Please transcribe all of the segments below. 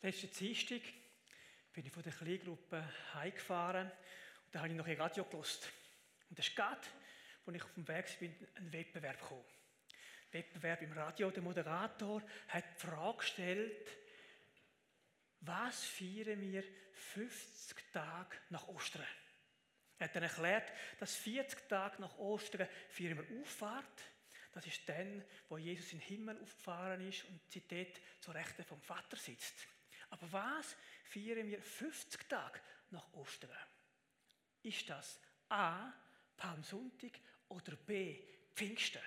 Letzten Dienstag bin ich von der Kleingruppe heimgefahren und da habe ich noch ein Radio gelost. Und das ist als ich auf dem Weg bin, ein Wettbewerb gekommen. Wettbewerb im Radio. Der Moderator hat die Frage gestellt, was feiern wir 50 Tage nach Ostern? Er hat dann erklärt, dass 40 Tage nach Ostern feiern wir Auffahrt. Das ist dann, wo Jesus in den Himmel aufgefahren ist und dort zur Rechten vom Vater sitzt. Aber was feiern wir 50 Tage nach Ostern? Ist das A. Palmsonntag oder B. Pfingsten?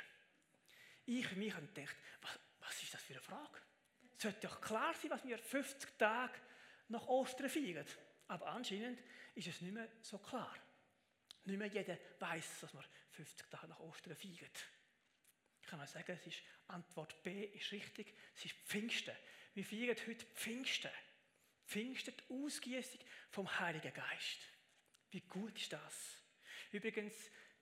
Ich für mich gedacht, was, was ist das für eine Frage? Es sollte doch klar sein, was wir 50 Tage nach Ostern feiern. Aber anscheinend ist es nicht mehr so klar. Nicht mehr jeder weiß, dass wir 50 Tage nach Ostern feiern. Ich kann mal sagen, es ist, Antwort B ist richtig, es ist Pfingsten. Wir feiern heute Pfingsten. Pfingsten, die Ausgießung vom Heiligen Geist. Wie gut ist das? Übrigens,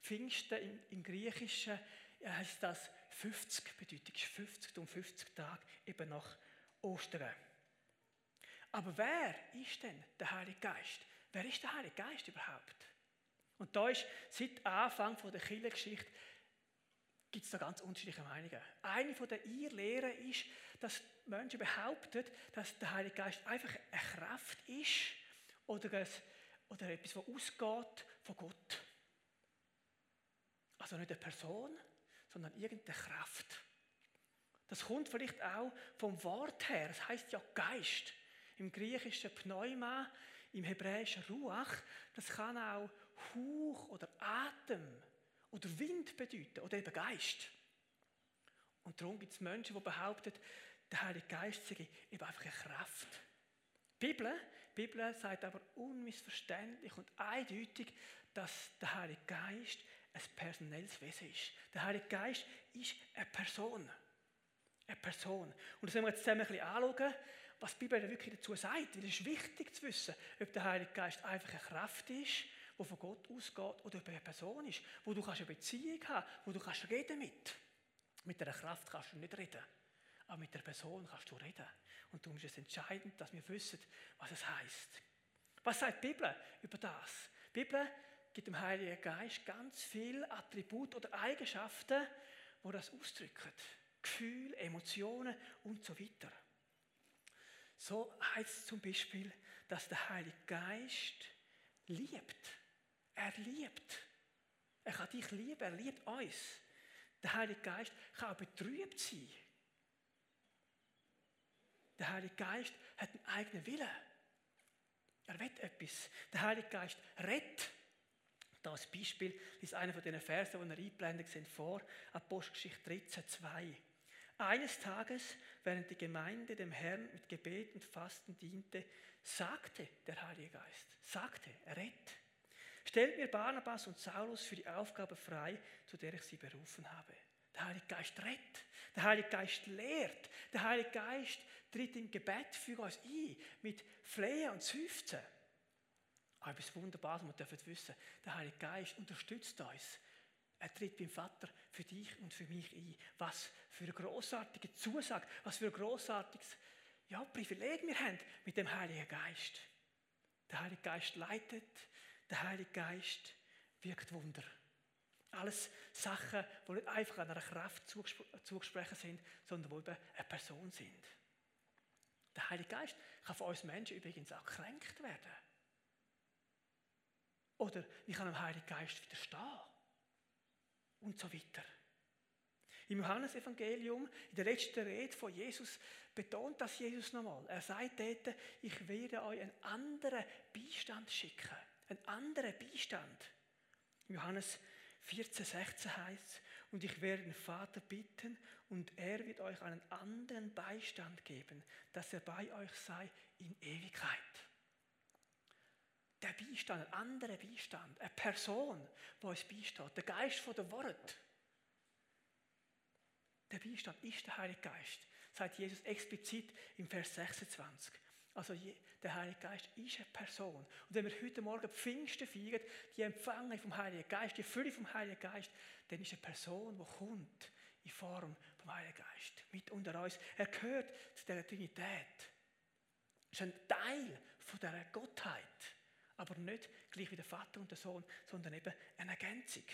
Pfingsten im, im Griechischen heißt das 50, bedeutet 50 um 50 Tage eben nach Ostern. Aber wer ist denn der Heilige Geist? Wer ist der Heilige Geist überhaupt? Und da ist seit Anfang der Kirchengeschichte gibt es da ganz unterschiedliche Meinungen. Eine von der Irrlehren ist, dass Menschen behaupten, dass der Heilige Geist einfach eine Kraft ist oder, ein, oder etwas, das ausgeht von Gott. Also nicht eine Person, sondern irgendeine Kraft. Das kommt vielleicht auch vom Wort her. Es heißt ja Geist. Im Griechischen Pneuma, im Hebräischen Ruach. Das kann auch Hauch oder Atem oder Wind bedeuten oder eben Geist. Und darum gibt es Menschen, die behaupten, der Heilige Geist sei eben einfach eine Kraft. Die Bibel, die Bibel sagt aber unmissverständlich und eindeutig, dass der Heilige Geist ein personelles Wesen ist. Der Heilige Geist ist eine Person. Eine Person. Und das wollen wir jetzt zusammen ein bisschen anschauen, was die Bibel wirklich dazu sagt. Weil es ist wichtig zu wissen, ob der Heilige Geist einfach eine Kraft ist wo von Gott ausgeht oder über eine Person ist, wo du kannst eine Beziehung haben, wo du kannst reden mit. Mit einer Kraft kannst du nicht reden, aber mit der Person kannst du reden. Und darum ist es entscheidend, dass wir wissen, was es heißt. Was sagt die Bibel über das? Die Bibel gibt dem Heiligen Geist ganz viele Attribute oder Eigenschaften, wo das ausdrücken. Gefühle, Emotionen und so weiter. So heißt es zum Beispiel, dass der Heilige Geist liebt. Er liebt. Er kann dich lieben, er liebt uns. Der Heilige Geist kann auch betrübt sein. Der Heilige Geist hat einen eigenen Willen. Er will etwas. Der Heilige Geist rettet. Das Beispiel ist einer von den Versen, die er eingeblendet sind, vor Apostelgeschichte 13, 2. Eines Tages, während die Gemeinde dem Herrn mit Gebet und Fasten diente, sagte der Heilige Geist, sagte, er rettet. Stellt mir Barnabas und Saulus für die Aufgabe frei, zu der ich sie berufen habe. Der Heilige Geist rettet, der Heilige Geist lehrt, der Heilige Geist tritt im Gebet für uns ein, mit Flehen und Seufzen. Aber etwas Wunderbares, wir dürfen wissen, der Heilige Geist unterstützt uns. Er tritt beim Vater für dich und für mich ein. Was für eine großartige Zusage, was für ein großartiges ja, Privileg wir haben mit dem Heiligen Geist. Der Heilige Geist leitet, der Heilige Geist wirkt Wunder. Alles Sachen, die nicht einfach einer Kraft zugesprochen sind, sondern die eben eine Person sind. Heilige Geist kann von uns Menschen übrigens auch gekränkt werden. Oder ich kann dem Heiligen Geist widerstehen. Und so weiter. Im Johannesevangelium, in der letzten Rede von Jesus, betont das Jesus nochmal. Er sagt dort, ich werde euch einen anderen Beistand schicken ein anderer Beistand. Johannes 14, 16 heißt und ich werde den Vater bitten und er wird euch einen anderen Beistand geben, dass er bei euch sei in Ewigkeit. Der Beistand, ein anderer Beistand, eine Person, die uns beisteht, der Geist von der Wort. Der Beistand ist der Heilige Geist, sagt Jesus explizit im Vers 26. Also der Heilige Geist ist eine Person. Und wenn wir heute Morgen Pfingsten feiern, die Empfangen vom Heiligen Geist, die Fülle vom Heiligen Geist, dann ist eine Person, die kommt in Form vom Heiligen Geist mit unter uns. Er gehört zu der Trinität. Es ist ein Teil von dieser Gottheit. Aber nicht gleich wie der Vater und der Sohn, sondern eben eine Ergänzung.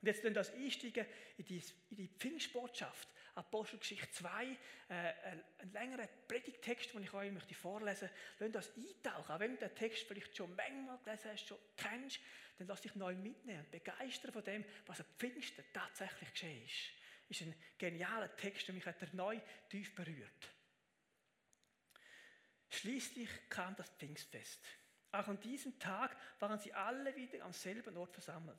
Und jetzt dann das Einsteigen in die, in die Pfingstbotschaft, Apostelgeschichte 2, äh, ein, ein längerer Predigtext, den ich euch möchte vorlesen möchte. Lass das eintauchen. Auch wenn du den Text vielleicht schon manchmal gelesen hast, schon kennst, dann lass dich neu mitnehmen und begeistern von dem, was am Pfingsten tatsächlich geschehen ist. Das ist ein genialer Text, der mich hat neu tief berührt. Schließlich kam das Pfingstfest. Auch an diesem Tag waren sie alle wieder am selben Ort versammelt.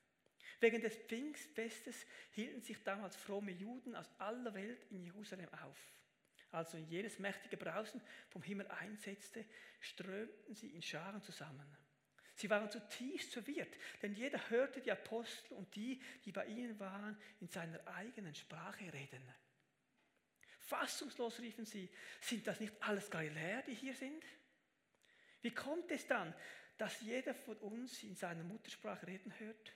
Wegen des Pfingstfestes hielten sich damals fromme Juden aus aller Welt in Jerusalem auf. Als nun jenes mächtige Brausen vom Himmel einsetzte, strömten sie in Scharen zusammen. Sie waren zutiefst verwirrt, denn jeder hörte die Apostel und die, die bei ihnen waren, in seiner eigenen Sprache reden. Fassungslos riefen sie, sind das nicht alles Galiläer, die hier sind? Wie kommt es dann, dass jeder von uns in seiner Muttersprache reden hört?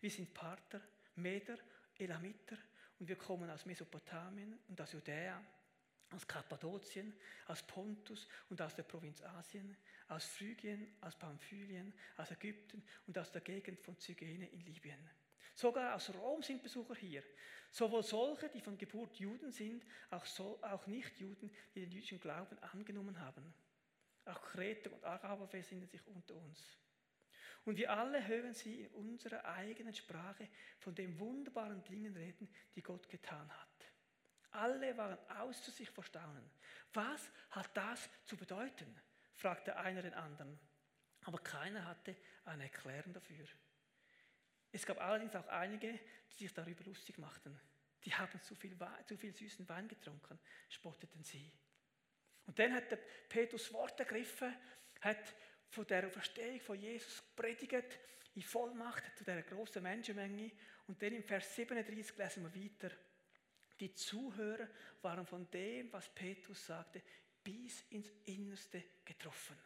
Wir sind Parther, Meder, Elamiter und wir kommen aus Mesopotamien und aus Judäa, aus Kappadokien, aus Pontus und aus der Provinz Asien, aus Phrygien, aus Pamphylien, aus Ägypten und aus der Gegend von Zygene in Libyen. Sogar aus Rom sind Besucher hier. Sowohl solche, die von Geburt Juden sind, auch, so, auch Nichtjuden, die den jüdischen Glauben angenommen haben. Auch Kreter und Araber befinden sich unter uns. Und wir alle hören sie in unserer eigenen Sprache von den wunderbaren Dingen reden, die Gott getan hat. Alle waren außer sich vor Staunen. Was hat das zu bedeuten? fragte einer den anderen. Aber keiner hatte eine Erklärung dafür. Es gab allerdings auch einige, die sich darüber lustig machten. Die haben zu viel, zu viel süßen Wein getrunken, spotteten sie. Und dann hat der Petrus Wort ergriffen, hat von der Verstehung von Jesus predigt, in Vollmacht zu dieser großen Menschenmenge. Und dann im Vers 37 lesen wir weiter. Die Zuhörer waren von dem, was Petrus sagte, bis ins Innerste getroffen.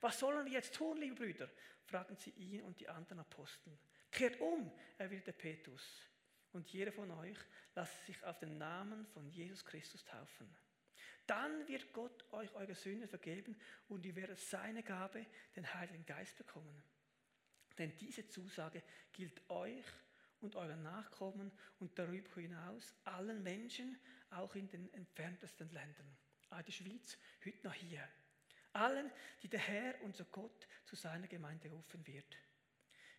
Was sollen wir jetzt tun, liebe Brüder? fragen sie ihn und die anderen Apostel. Kehrt um, erwiderte Petrus. Und jeder von euch lasst sich auf den Namen von Jesus Christus taufen. Dann wird Gott euch eure Sünden vergeben und ihr werdet seine Gabe, den Heiligen Geist, bekommen. Denn diese Zusage gilt euch und euren Nachkommen und darüber hinaus allen Menschen, auch in den entferntesten Ländern. Auch der Schweiz, heute noch hier. Allen, die der Herr, unser Gott, zu seiner Gemeinde rufen wird.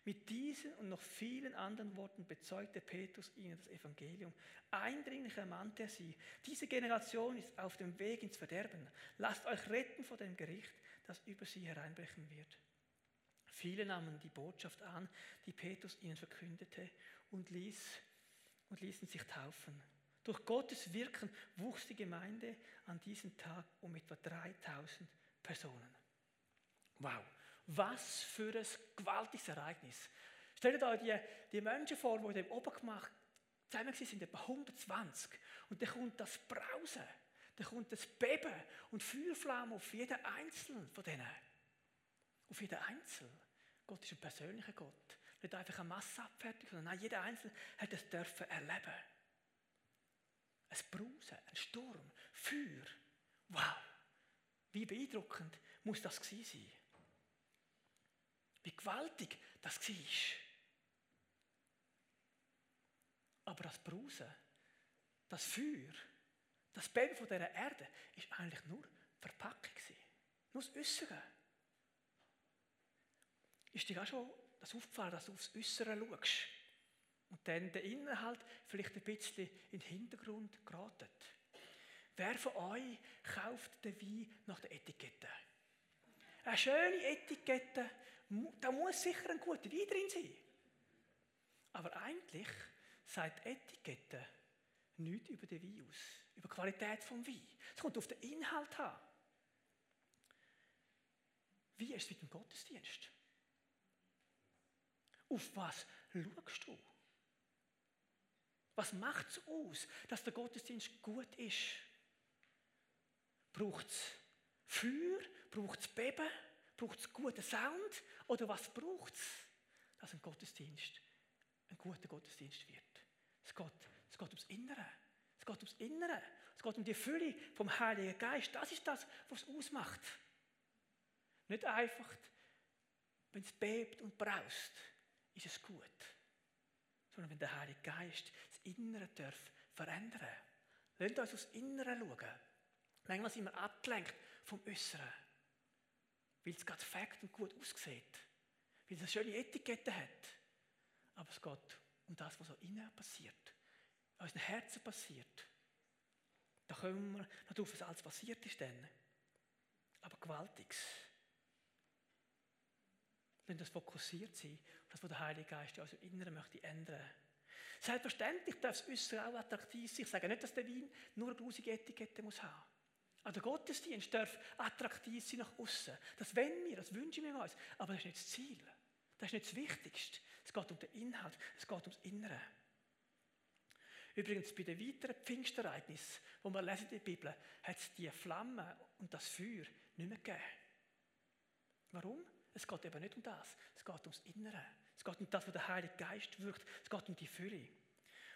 Mit diesen und noch vielen anderen Worten bezeugte Petrus ihnen das Evangelium. Eindringlich ermannte er sie. Diese Generation ist auf dem Weg ins Verderben. Lasst euch retten vor dem Gericht, das über sie hereinbrechen wird. Viele nahmen die Botschaft an, die Petrus ihnen verkündete, und, ließ, und ließen sich taufen. Durch Gottes Wirken wuchs die Gemeinde an diesem Tag um etwa 3000 Personen. Wow, was für ein gewaltiges Ereignis. Stellt euch die, die Menschen vor, die in dem Obergemacht zusammen sind, etwa 120. Und dann kommt das Brausen, dann kommt das Beben und Feuerflamme auf jeden Einzelnen von denen. Auf jeden Einzelnen. Gott ist ein persönlicher Gott. Nicht einfach eine Masse abfertigt, sondern nein, jeder Einzelne hat es dürfen erleben. Ein Brausen, ein Sturm, Feuer. Wow! Wie beeindruckend muss das gewesen sein? Wie gewaltig das war. Aber das Brausen, das Feuer, das Beben von dieser Erde, ist eigentlich nur Verpackung. Nur das Äußere. Ist dir auch schon das aufgefallen, dass du aufs Äußere schaust und dann der Inhalt vielleicht ein bisschen in den Hintergrund geratet? Wer von euch kauft den Wein nach der Etikette? Eine schöne Etikette, da muss sicher ein guter Wein drin sein. Aber eigentlich sagt Etikette nichts über den Wein aus, über die Qualität des Wein. Es kommt auf den Inhalt an. Wie ist es mit dem Gottesdienst? Auf was schaust du? Was macht es aus, dass der Gottesdienst gut ist? Braucht es Feuer? Braucht es Beben? Braucht es guten Sound? Oder was braucht es, dass ein Gottesdienst ein guter Gottesdienst wird? Es geht, es geht ums Innere. Es geht ums Innere. Es geht um die Fülle vom Heiligen Geist. Das ist das, was es ausmacht. Nicht einfach, wenn es bebt und braust, ist es gut. Sondern wenn der Heilige Geist das Innere darf verändern. Lasst uns aufs Innere schauen. Manchmal sind wir abgelenkt vom Äußeren. Weil es gerade fakt und gut aussieht. Weil es eine schöne Etikette hat. Aber es geht um das, was so innen passiert. In unseren Herzen passiert. Da kommen wir darauf, was alles passiert ist dann. Aber Gewaltiges. Wenn das fokussiert sein, das, was der Heilige Geist also Inneren möchte ändern. Selbstverständlich darf es Äußere auch attraktiv sein. Ich sage nicht, dass der Wein nur eine grusige Etikette muss. Aber der Gottesdienst darf attraktiv sein nach außen. Das wollen wir, das wünschen wir uns. Aber das ist nicht das Ziel. Das ist nicht das Wichtigste. Es geht um den Inhalt, es geht ums Innere. Übrigens, bei den weiteren Pfingstereignissen, wo wir lesen in der Bibel, hat es die Flamme und das Feuer nicht mehr gegeben. Warum? Es geht eben nicht um das. Es geht ums Innere. Es geht um das, was der Heilige Geist wirkt. Es geht um die Fülle.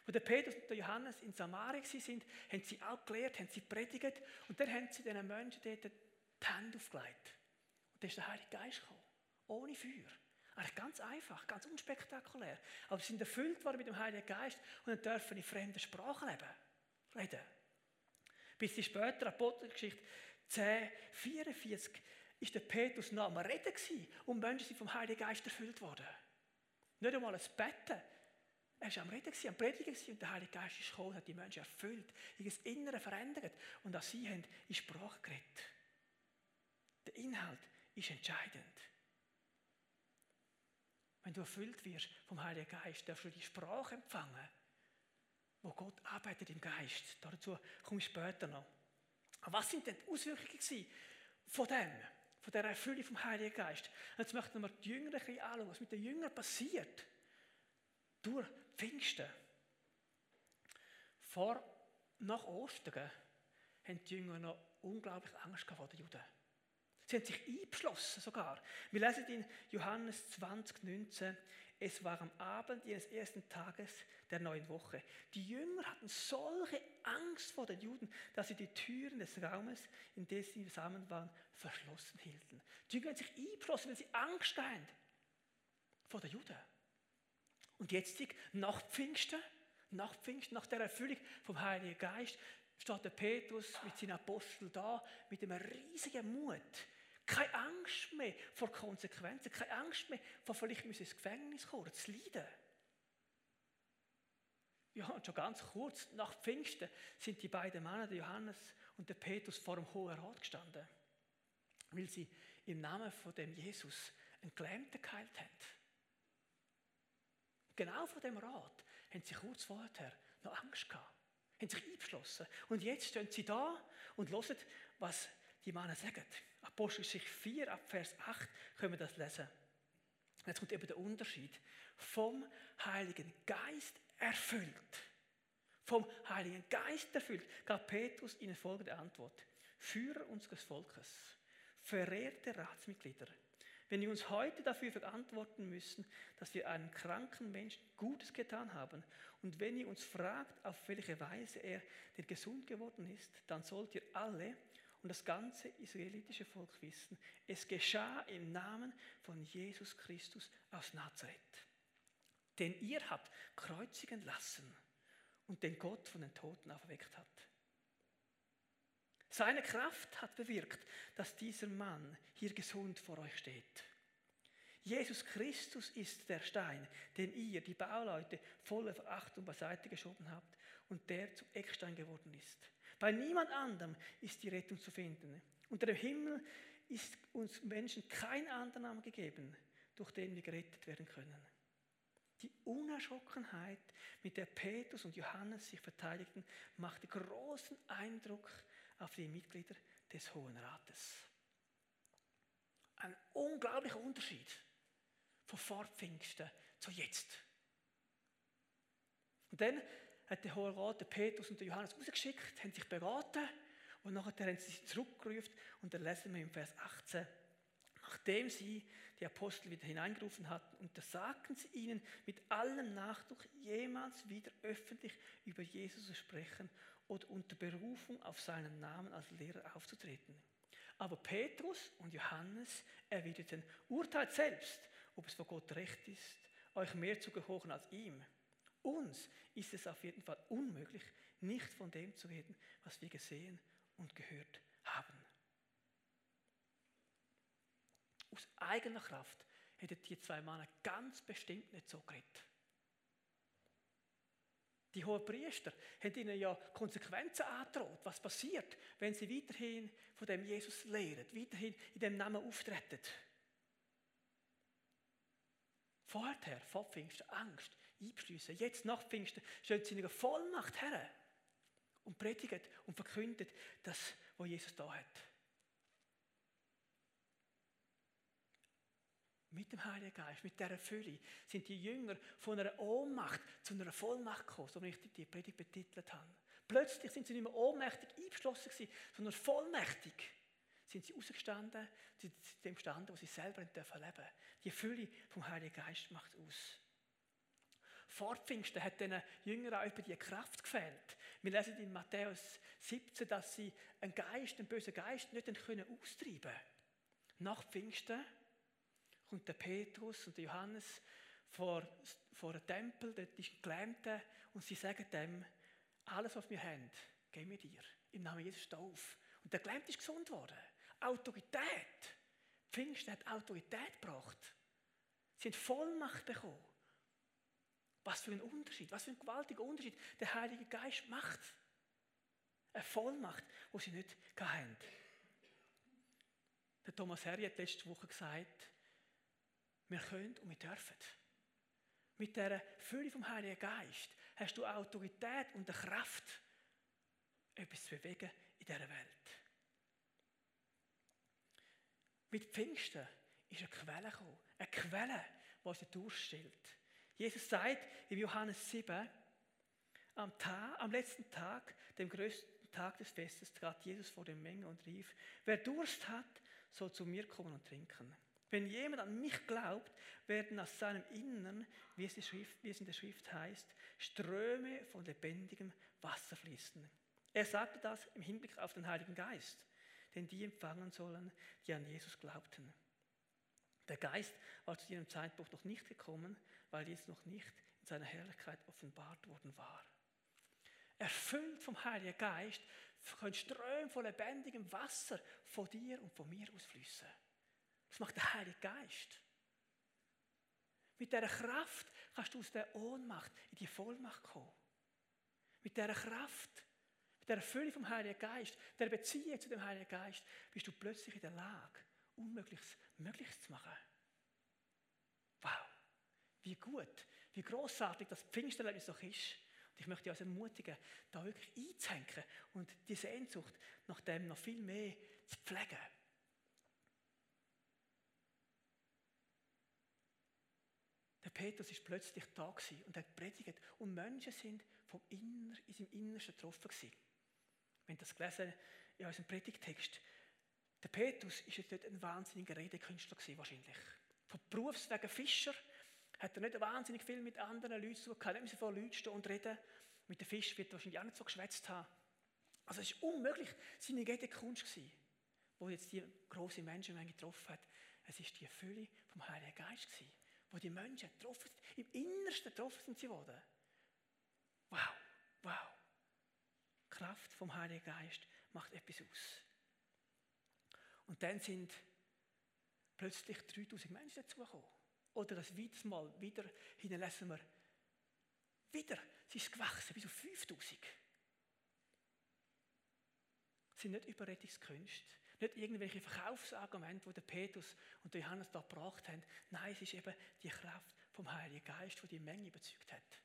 Wo der Petrus und der Johannes in Samaria sind, haben sie auch gelehrt, haben sie predigt und dann haben sie diesen Menschen dort die Hände aufgelegt. Und dann ist der Heilige Geist gekommen. Ohne Feuer. Eigentlich ganz einfach, ganz unspektakulär. Aber sie sind erfüllt worden mit dem Heiligen Geist und dann dürfen in fremden Sprachen leben. Reden. Bis sie später, Apostelgeschichte 10, 44, ist der Petrus noch am Reden gewesen und Menschen sind vom Heiligen Geist erfüllt worden. Nicht einmal ein Betten. Er war am Reden, am Predigen und der Heilige Geist ist gekommen, hat die Menschen erfüllt, ihr Innere verändert und auch sie haben in Sprache geredet. Der Inhalt ist entscheidend. Wenn du erfüllt wirst vom Heiligen Geist, darfst du die Sprache empfangen, wo Gott arbeitet im Geist. Dazu komme ich später noch. Aber was sind denn die Auswirkungen von dem? von der Erfüllung vom Heiligen Geist. Jetzt möchten wir die Jünger ein bisschen anschauen, was mit den Jüngern passiert. Durch Pfingsten. Vor, nach Ostern haben die Jünger noch unglaublich Angst vor den Juden. Sie haben sich eingeschlossen sogar. Wir lesen in Johannes 20, 19, es war am Abend ihres ersten Tages der neuen Woche. Die Jünger hatten solche Angst vor den Juden, dass sie die Türen des Raumes, in dem sie zusammen waren, verschlossen hielten. Die Jünger haben sich eingeschlossen, weil sie Angst hatten vor den Juden. Und jetzt, nach Pfingsten, nach Pfingsten, nach der Erfüllung vom Heiligen Geist, steht der Petrus mit seinen Aposteln da, mit einem riesigen Mut keine Angst mehr vor Konsequenzen, keine Angst mehr vor vielleicht müssen ins Gefängnis kommen, zu leiden. Ja, und schon ganz kurz nach Pfingsten sind die beiden Männer, der Johannes und der Petrus, vor dem Hohen Rat gestanden, weil sie im Namen von dem Jesus einen Gelähmten geheilt haben. Genau vor dem Rat haben sie kurz vorher noch Angst gehabt, haben sich eingeschlossen. Und jetzt stehen sie da und hören, was die Männer sagen. Apostelgeschichte 4, ab Vers 8 können wir das lesen. Jetzt kommt eben der Unterschied. Vom Heiligen Geist erfüllt. Vom Heiligen Geist erfüllt gab Petrus ihnen folgende Antwort. Führer unseres Volkes, verehrte Ratsmitglieder, wenn wir uns heute dafür verantworten müssen, dass wir einem kranken Menschen Gutes getan haben und wenn ihr uns fragt, auf welche Weise er denn gesund geworden ist, dann sollt ihr alle und das ganze israelitische Volk wissen, es geschah im Namen von Jesus Christus aus Nazareth. Den ihr habt kreuzigen lassen und den Gott von den Toten auferweckt hat. Seine Kraft hat bewirkt, dass dieser Mann hier gesund vor euch steht. Jesus Christus ist der Stein, den ihr, die Bauleute, voller Verachtung beiseite geschoben habt und der zum Eckstein geworden ist. Bei niemand anderem ist die Rettung zu finden. Unter dem Himmel ist uns Menschen kein anderer Name gegeben, durch den wir gerettet werden können. Die Unerschrockenheit, mit der Petrus und Johannes sich verteidigten, machte großen Eindruck auf die Mitglieder des Hohen Rates. Ein unglaublicher Unterschied von vor Pfingsten zu jetzt. Und dann hat der Hohe Rat den Petrus und den Johannes rausgeschickt, haben sich beraten und nachher haben sie sich zurückgerufen und dann lesen wir im Vers 18, nachdem sie die Apostel wieder hineingerufen hatten, untersagten sie ihnen mit allem Nachdruck jemals wieder öffentlich über Jesus zu sprechen oder unter Berufung auf seinen Namen als Lehrer aufzutreten. Aber Petrus und Johannes erwiderten, urteilt selbst, ob es vor Gott recht ist, euch mehr zu gehorchen als ihm. Uns ist es auf jeden Fall unmöglich, nicht von dem zu reden, was wir gesehen und gehört haben. Aus eigener Kraft hätten die zwei Männer ganz bestimmt nicht so geredet. Die hohen Priester haben ihnen ja Konsequenzen angedroht. Was passiert, wenn sie weiterhin von dem Jesus lehren, weiterhin in dem Namen auftreten? Vorher, vor Pfingsten, Angst, einbeschliessen. Jetzt nach Pfingsten stehen sie in einer Vollmacht her und predigen und verkünden das, was Jesus da hat. Mit dem Heiligen Geist, mit dieser Fülle, sind die Jünger von einer Ohnmacht zu einer Vollmacht gekommen, so wie ich die Predigt betitelt habe. Plötzlich sind sie nicht mehr ohnmächtig eingeschlossen gewesen, sondern vollmächtig sind sie ausgestanden, zu dem Stand, wo sie selber leben dürfen Die Fülle vom Heiligen Geist macht aus. Vor Pfingsten hat den Jüngern auch über die Kraft gefehlt. Wir lesen in Matthäus 17, dass sie einen Geist, einen bösen Geist nicht austreiben können. Nach Pfingsten kommt der Petrus und der Johannes vor, vor einem Tempel, dort ist ein Gelähmter, und sie sagen dem, alles, was wir haben, geben wir dir. Im Namen Jesus steh auf. Und der Gelähmte ist gesund worden. Autorität. Pfingsten hat Autorität gebracht. Sie haben Vollmacht bekommen. Was für ein Unterschied, was für ein gewaltiger Unterschied der Heilige Geist macht. Eine Vollmacht, die sie nicht hatten. Der Thomas Herri hat letzte Woche gesagt, wir können und wir dürfen. Mit dieser Fülle vom Heiligen Geist hast du Autorität und eine Kraft, etwas zu bewegen in dieser Welt. Mit Pfingsten ist eine Quelle gekommen. Eine Quelle, die uns durchstellt. Jesus sagt in Johannes 7, am, Tag, am letzten Tag, dem größten Tag des Festes, trat Jesus vor der Menge und rief, wer Durst hat, soll zu mir kommen und trinken. Wenn jemand an mich glaubt, werden aus seinem Innern, wie es, Schrift, wie es in der Schrift heißt, Ströme von lebendigem Wasser fließen. Er sagte das im Hinblick auf den Heiligen Geist, den die empfangen sollen, die an Jesus glaubten. Der Geist war zu diesem Zeitpunkt noch nicht gekommen, weil dies noch nicht in seiner Herrlichkeit offenbart worden war. Erfüllt vom Heiligen Geist können Ströme von lebendigem Wasser von dir und von mir ausfließen. Das macht der Heilige Geist. Mit dieser Kraft kannst du aus der Ohnmacht in die Vollmacht kommen. Mit dieser Kraft, mit der Fülle vom Heiligen Geist, der Beziehung zu dem Heiligen Geist, bist du plötzlich in der Lage, Unmögliches möglich zu machen. Wow, wie gut, wie großartig das Pfingsterlebnis doch ist. Und ich möchte dich also ermutigen, da wirklich einzuhängen und die Sehnsucht nach dem noch viel mehr zu pflegen. Der Petrus ist plötzlich da und hat predigt und Menschen sind vom Inner, in seinem Innersten getroffen gewesen. Wir das gelesen in unserem Predigtext. Der Petrus ist jetzt nicht ein wahnsinniger Redekünstler gewesen, wahrscheinlich. Von Berufswegen Fischer hat er nicht wahnsinnig viel mit anderen Leuten zu tun. Nicht vor Leuten stehen und reden. Mit dem Fisch wird er wahrscheinlich auch nicht so geschwätzt haben. Also es ist unmöglich seine Redekunst gewesen, wo jetzt die große Menschenmenge getroffen hat. Es ist die Fülle vom Heiligen Geist gewesen, wo die Menschen getroffen sind. Im Innersten getroffen sind sie worden. Wow, wow. Die Kraft vom Heiligen Geist macht etwas aus. Und dann sind plötzlich 3000 Menschen dazugekommen. Oder das weiteres Mal wieder, hinterlassen wir, wieder, es ist gewachsen bis auf 5000. Es sind nicht Überredungskünste, nicht irgendwelche Verkaufsargumente, die der Petrus und der Johannes da gebracht haben. Nein, es ist eben die Kraft vom Heiligen Geist, die die Menge überzeugt hat.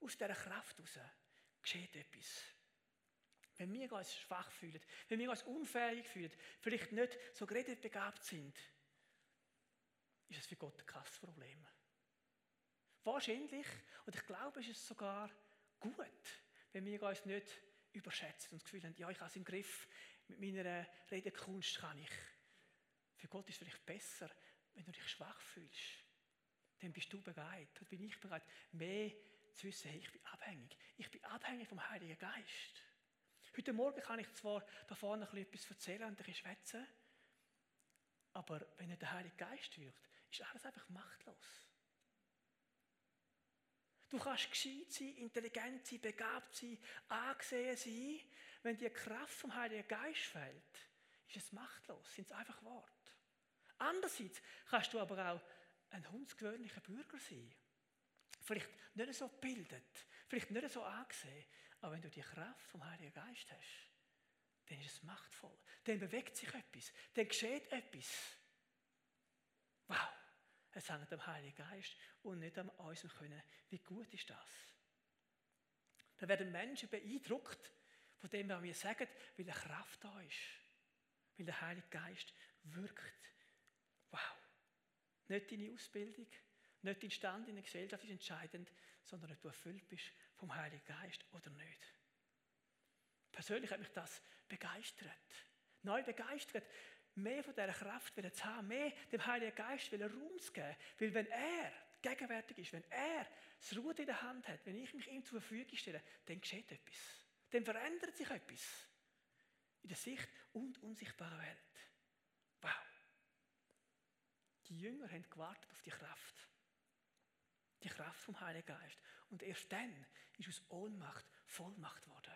Aus dieser Kraft heraus geschieht etwas. Wenn wir uns schwach fühlen, wenn wir uns unfähig fühlen, vielleicht nicht so geredet begabt sind, ist es für Gott ein Problem. Wahrscheinlich, und ich glaube, ist es sogar gut, wenn wir uns nicht überschätzen und das Gefühl haben, ja, ich habe es im Griff, mit meiner Redekunst kann ich. Für Gott ist es vielleicht besser, wenn du dich schwach fühlst. Dann bist du bereit, dann bin ich bereit, mehr zu wissen, hey, ich bin abhängig. Ich bin abhängig vom Heiligen Geist. Heute Morgen kann ich zwar da vorne ein bisschen etwas erzählen und ein bisschen schwätzen, aber wenn nicht der Heilige Geist wirkt, ist alles einfach machtlos. Du kannst gescheit sein, intelligent sein, begabt sein, angesehen sein. Wenn die Kraft vom Heiligen Geist fehlt, ist es machtlos, sind es einfach Worte. Andererseits kannst du aber auch ein hundsgewöhnlicher Bürger sein. Vielleicht nicht so gebildet, vielleicht nicht so angesehen, aber wenn du die Kraft vom Heiligen Geist hast, dann ist es machtvoll. Dann bewegt sich etwas, dann geschieht etwas. Wow, es hängt am Heiligen Geist und nicht an unserem Können. Wie gut ist das? Dann werden Menschen beeindruckt von dem, was wir sagen, weil eine Kraft da ist. Weil der Heilige Geist wirkt. Wow. Nicht deine Ausbildung, nicht dein Stand in der Gesellschaft ist entscheidend, sondern ob du erfüllt bist vom Heiligen Geist oder nicht. Persönlich hat mich das begeistert. Neu begeistert, mehr von dieser Kraft zu haben, mehr dem Heiligen Geist Raum zu geben. Weil wenn er gegenwärtig ist, wenn er das Ruder in der Hand hat, wenn ich mich ihm zur Verfügung stelle, dann geschieht etwas. Dann verändert sich etwas. In der Sicht und unsichtbaren Welt. Wow. Die Jünger haben gewartet auf die Kraft. Die Kraft vom Heiligen Geist. Und erst dann ist aus Ohnmacht Vollmacht geworden.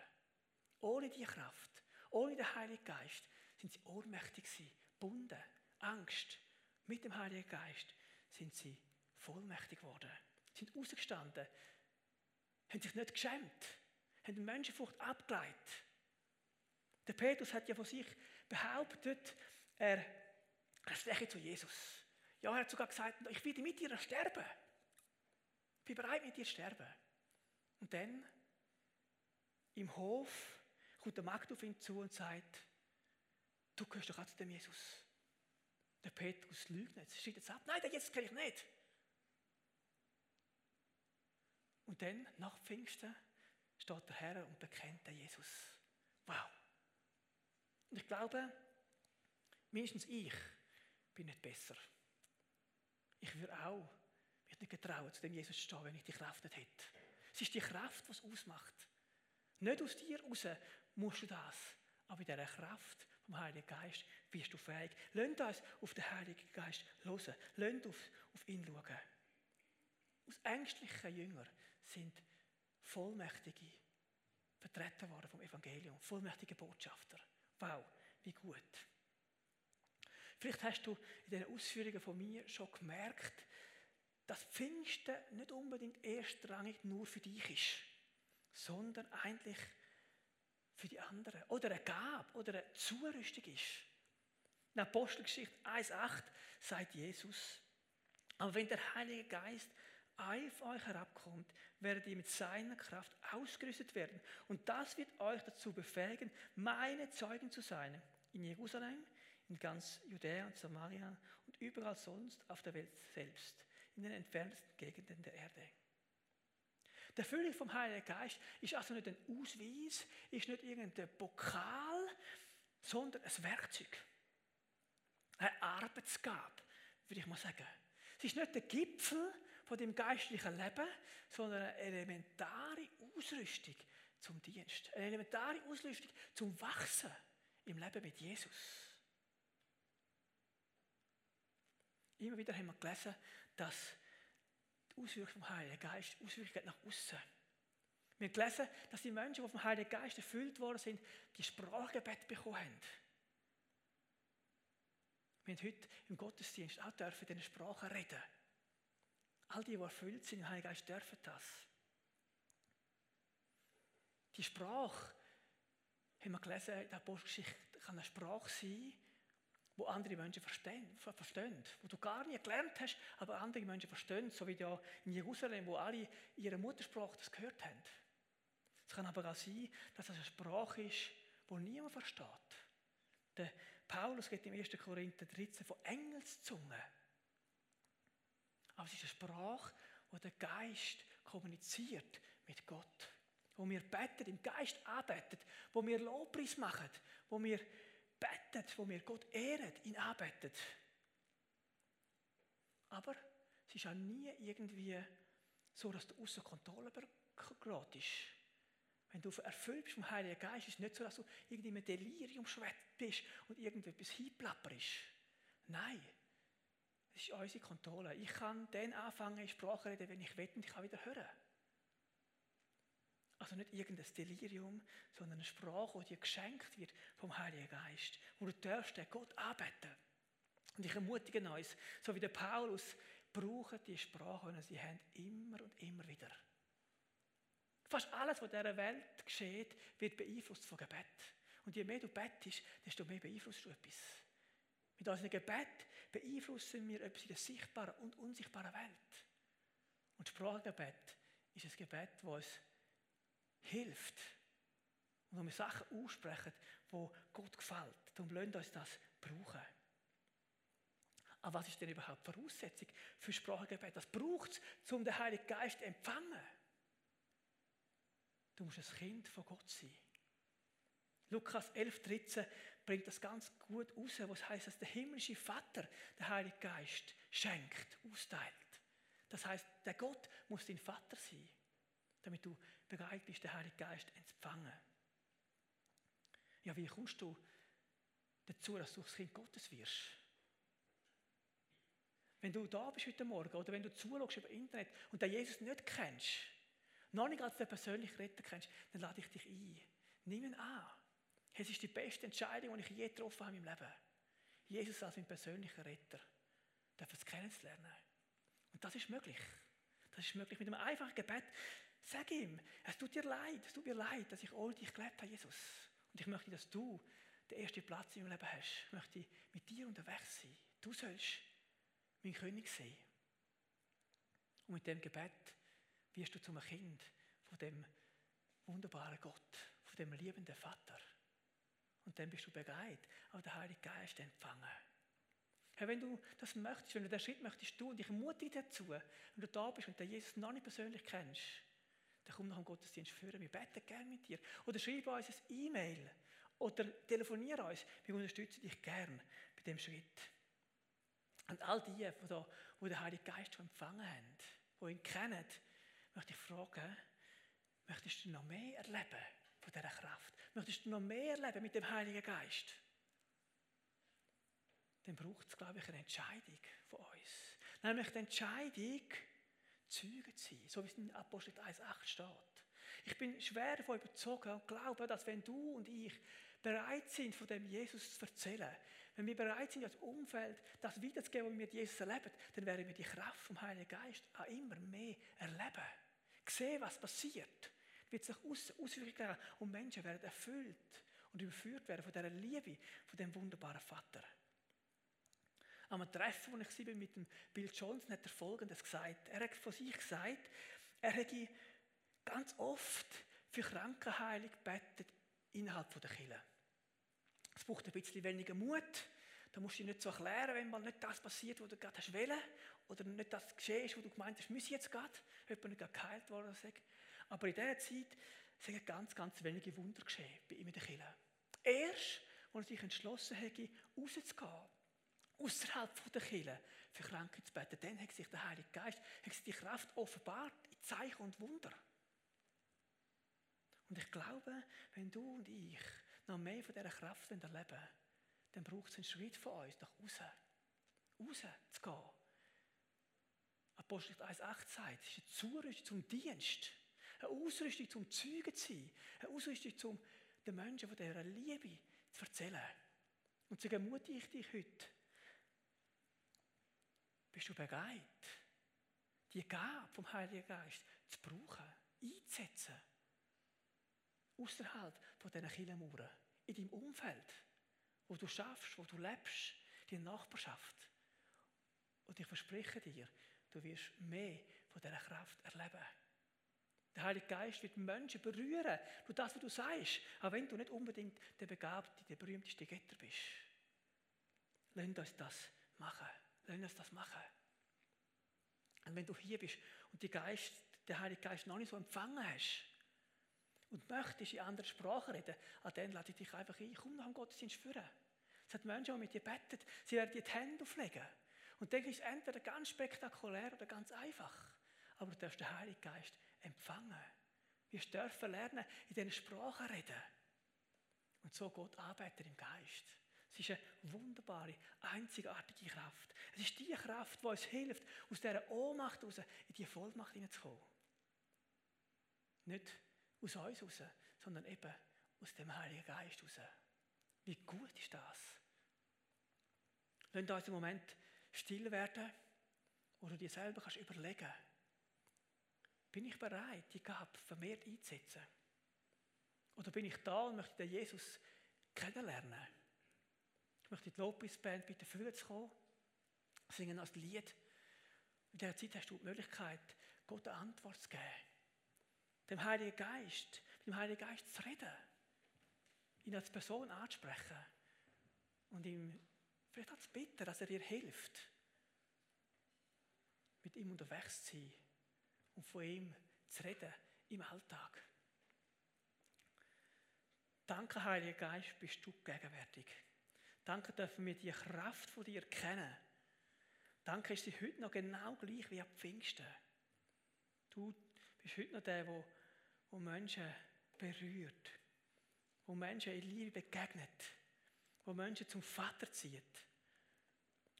Ohne die Kraft, ohne den Heiligen Geist sind sie ohnmächtig gewesen, gebunden, Angst. Mit dem Heiligen Geist sind sie vollmächtig geworden, sind rausgestanden, haben sich nicht geschämt, haben die Menschenfurcht abgeleitet. Der Petrus hat ja von sich behauptet, er, er spreche zu Jesus. Ja, er hat sogar gesagt, ich werde mit dir sterben. Ich bin bereit, mit dir zu sterben. Und dann, im Hof, kommt der Magd auf ihn zu und sagt, du gehörst doch auch zu dem Jesus. Der Petrus lügt nicht, schreibt jetzt ab, nein, den Jesus kenne ich nicht. Und dann, nach Pfingsten, steht der Herr und bekennt den Jesus. Wow. Und ich glaube, mindestens ich bin nicht besser. Ich würde auch mich nicht getrauen, zu dem Jesus zu stehen, wenn ich die Kraft nicht hätte. Es ist die Kraft, was ausmacht. Nicht aus dir raus musst du das, aber in dieser Kraft vom Heiligen Geist bist du fähig. Lasst uns auf den Heiligen Geist hören. Lasst auf, auf ihn schauen. Aus ängstlichen Jüngern sind vollmächtige vertreten worden vom Evangelium, vollmächtige Botschafter. Wow, wie gut. Vielleicht hast du in den Ausführungen von mir schon gemerkt, dass Pfingsten nicht unbedingt erstrangig nur für dich ist, sondern eigentlich für die anderen. Oder eine Gabe oder eine Zurüstung ist. In Apostelgeschichte 1,8 sagt Jesus, aber wenn der Heilige Geist auf euch herabkommt, werdet ihr mit seiner Kraft ausgerüstet werden. Und das wird euch dazu befähigen, meine Zeugen zu sein. In Jerusalem, in ganz Judäa und Samaria und überall sonst auf der Welt selbst, in den entferntesten Gegenden der Erde. Der Erfüllung vom Heiligen Geist ist also nicht ein Ausweis, ist nicht irgendein Pokal, sondern ein Werkzeug. Eine Arbeitsgabe, würde ich mal sagen. Es ist nicht der Gipfel von dem geistlichen Leben, sondern eine elementare Ausrüstung zum Dienst. Eine elementare Ausrüstung zum Wachsen im Leben mit Jesus. Immer wieder haben wir gelesen, dass die Auswirkung vom Heiligen Geist Auswirkungen nach außen. Wir haben gelesen, dass die Menschen, die vom Heiligen Geist erfüllt worden sind, die Sprachgebet bekommen haben. Wir haben heute im Gottesdienst auch dürfen in Sprachen reden. All die, die erfüllt sind im Heiligen Geist, dürfen das. Die Sprache, haben wir gelesen in der Apostelgeschichte, kann eine Sprache sein, wo andere Menschen verstehen, verstehen, wo du gar nie gelernt hast, aber andere Menschen verstehen, so wie da in Jerusalem, wo alle ihre Muttersprache das gehört haben. Es kann aber auch sein, dass es eine Sprache ist, die niemand versteht. Der Paulus geht im 1. Korinther 13 von Engelszungen. Aber es ist eine Sprache, wo der Geist kommuniziert mit Gott. Wo wir beten, im Geist anbeten, wo wir Lobpreis machen, wo wir beten, wo wir Gott ehren, ihn anbeten. Aber es ist auch nie irgendwie so, dass du außer Kontrolle geratest. Wenn du erfüllt bist vom Heiligen Geist, ist es nicht so, dass du irgendwie im Delirium schwett bist und irgendetwas hinplapperst. Nein, das ist unsere Kontrolle. Ich kann dann anfangen, in Sprache reden, wenn ich will und ich kann wieder hören. Also nicht irgendein Delirium, sondern eine Sprache, die dir geschenkt wird vom Heiligen Geist, wo du darfst den Gott anbeten. Und ich ermutige uns, so wie der Paulus, brauchen die Sprache, die sie haben, immer und immer wieder. Fast alles, was in dieser Welt geschieht, wird beeinflusst von Gebet. Und je mehr du bettest, desto mehr beeinflusst du etwas. Mit unserem Gebet beeinflussen wir etwas in der sichtbaren und unsichtbaren Welt. Und Sprachgebet ist ein Gebet, das uns hilft. Und wo wir Sachen aussprechen, wo Gott gefällt. Darum lasst uns das brauchen. Aber was ist denn überhaupt die Voraussetzung für Sprachengebet? Was braucht es, um den Heiligen Geist zu empfangen? Du musst ein Kind von Gott sein. Lukas 11, 13 bringt das ganz gut raus, was heißt, dass der himmlische Vater den Heiligen Geist schenkt, austeilt. Das heißt, der Gott muss dein Vater sein, damit du bereit bist, den Heiligen Geist zu empfangen. Ja, wie kommst du dazu, dass du das Kind Gottes wirst? Wenn du da bist heute Morgen oder wenn du zuschaust über Internet und den Jesus nicht kennst, noch nicht als den persönlichen Retter kennst, dann lade ich dich ein. Nimm ihn an. Es ist die beste Entscheidung, die ich je getroffen habe in meinem Leben. Jesus als mein persönlicher Retter. Darf es kennenzulernen. Und das ist möglich. Das ist möglich mit einem einfachen Gebet. Sag ihm, es tut dir leid, es tut mir leid, dass ich ohne dich gelebt habe, Jesus. Und ich möchte, dass du den ersten Platz in meinem Leben hast. Ich möchte mit dir unterwegs sein. Du sollst mein König sein. Und mit dem Gebet wirst du zum Kind von dem wunderbaren Gott, von dem liebenden Vater. Und dann bist du bereit, auch den Heiligen Geist empfangen. Herr, wenn du das möchtest, wenn du den Schritt möchtest tun, und ich ermutige dazu, wenn du da bist und den Jesus noch nicht persönlich kennst, dann komm nach dem Gottesdienst führen. Wir beten gerne mit dir. Oder schreib uns ein E-Mail. Oder telefoniere uns. Wir unterstützen dich gern bei dem Schritt. Und all die, die, da, die den Heiligen Geist schon empfangen haben, die ihn kennen, möchte ich fragen, möchtest du noch mehr erleben von dieser Kraft? Möchtest du noch mehr erleben mit dem Heiligen Geist? Dann braucht es, glaube ich, eine Entscheidung von uns. Nämlich die Entscheidung, Zeuge zu sein, so wie es in Apostel 1,8 steht. Ich bin schwer davon überzeugt und glaube, dass wenn du und ich bereit sind, von dem Jesus zu erzählen, wenn wir bereit sind, als Umfeld das wiederzugeben, wie wir Jesus erleben, dann werden wir die Kraft vom Heiligen Geist auch immer mehr erleben sehen, was passiert, wird sich aus, auswirken und Menschen werden erfüllt und überführt werden von dieser Liebe, von dem wunderbaren Vater. Am Treffen, wo ich war mit dem Bill Johnson, hat er Folgendes gesagt. Er hat von sich gesagt, er hätte ganz oft für Krankenheilung gebetet innerhalb der Kirche. Es braucht ein bisschen weniger Mut, da musst du dich nicht so erklären, wenn mal nicht das passiert, was du gerade hast oder nicht das geschehen ist, was du gemeint hast, muss jetzt gerade, jemand nicht gerade geheilt worden ist. Aber in dieser Zeit sind ganz, ganz wenige Wunder geschehen bei ihm in der Kirche. Erst, als er sich entschlossen hat, rauszugehen, außerhalb der Kirche für Kranke zu beten, dann hat sich der Heilige Geist, hat sich die Kraft offenbart in Zeichen und Wunder. Und ich glaube, wenn du und ich noch mehr von dieser Kraft erleben dann braucht es einen Schritt von uns nach außen. Raus zu gehen. Apostel 1,8 sagt, es ist eine Zurüstung zum Dienst. Eine Ausrüstung zum Zeugen zu sein. Eine Ausrüstung zum den Menschen von dieser Liebe zu erzählen. Und so ermutige ich dich heute. Bist du bereit, die Gabe vom Heiligen Geist zu brauchen, einzusetzen? Außerhalb von diesen Killenmauern, in deinem Umfeld wo du schaffst, wo du lebst, die Nachbarschaft. Und ich verspreche dir, du wirst mehr von dieser Kraft erleben. Der Heilige Geist wird Menschen berühren durch das, was du sagst, auch wenn du nicht unbedingt der Begabte, der berühmteste Getter bist. Lass uns das machen. Lass uns das machen. Und wenn du hier bist und die Geist, den Heiligen Geist noch nicht so empfangen hast und möchtest in anderen Sprachen reden, an den lade ich dich einfach ein. Komm nach dem Gottesdienst führen. Es hat Menschen, die mit dir beten. Sie werden dir die Hände auflegen. Und dann ist es entweder ganz spektakulär oder ganz einfach. Aber du darfst den Heiligen Geist empfangen. Wir dürfen lernen, in diesen Sprachen reden. Und so Gott arbeitet im Geist. Es ist eine wunderbare, einzigartige Kraft. Es ist die Kraft, die uns hilft, aus dieser Ohnmacht heraus in die Vollmacht hineinzukommen. Nicht aus uns heraus, sondern eben aus dem Heiligen Geist heraus. Wie gut ist das? Lass uns im Moment still werden, wo du dir selber kannst überlegen bin ich bereit, die Gabe vermehrt einzusetzen? Oder bin ich da und möchte den Jesus kennenlernen? Ich möchte die Lobpreisband bitte früher zu kommen, singen als Lied. In dieser Zeit hast du die Möglichkeit, Gott eine Antwort zu geben. Dem Heiligen Geist, mit dem Heiligen Geist zu reden. Ihn als Person anzusprechen. Und ihm vielleicht auch zu bitten, dass er dir hilft, mit ihm unterwegs zu sein und von ihm zu reden im Alltag. Danke, Heiliger Geist, bist du gegenwärtig. Danke dürfen wir die Kraft von dir kennen. Danke ist sie heute noch genau gleich wie am Pfingsten. Du bist heute noch der, wo, wo Menschen berührt, wo Menschen in Liebe begegnet, wo Menschen zum Vater zieht.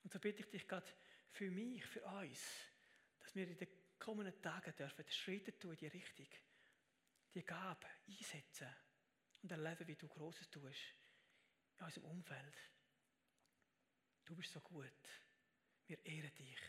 Und so bitte ich dich gerade für mich, für uns, dass wir in den kommenden Tagen dürfen Schritte tun in die Richtung, die Gabe einsetzen und erleben, wie du Großes tust in unserem Umfeld. Du bist so gut. Wir ehren dich.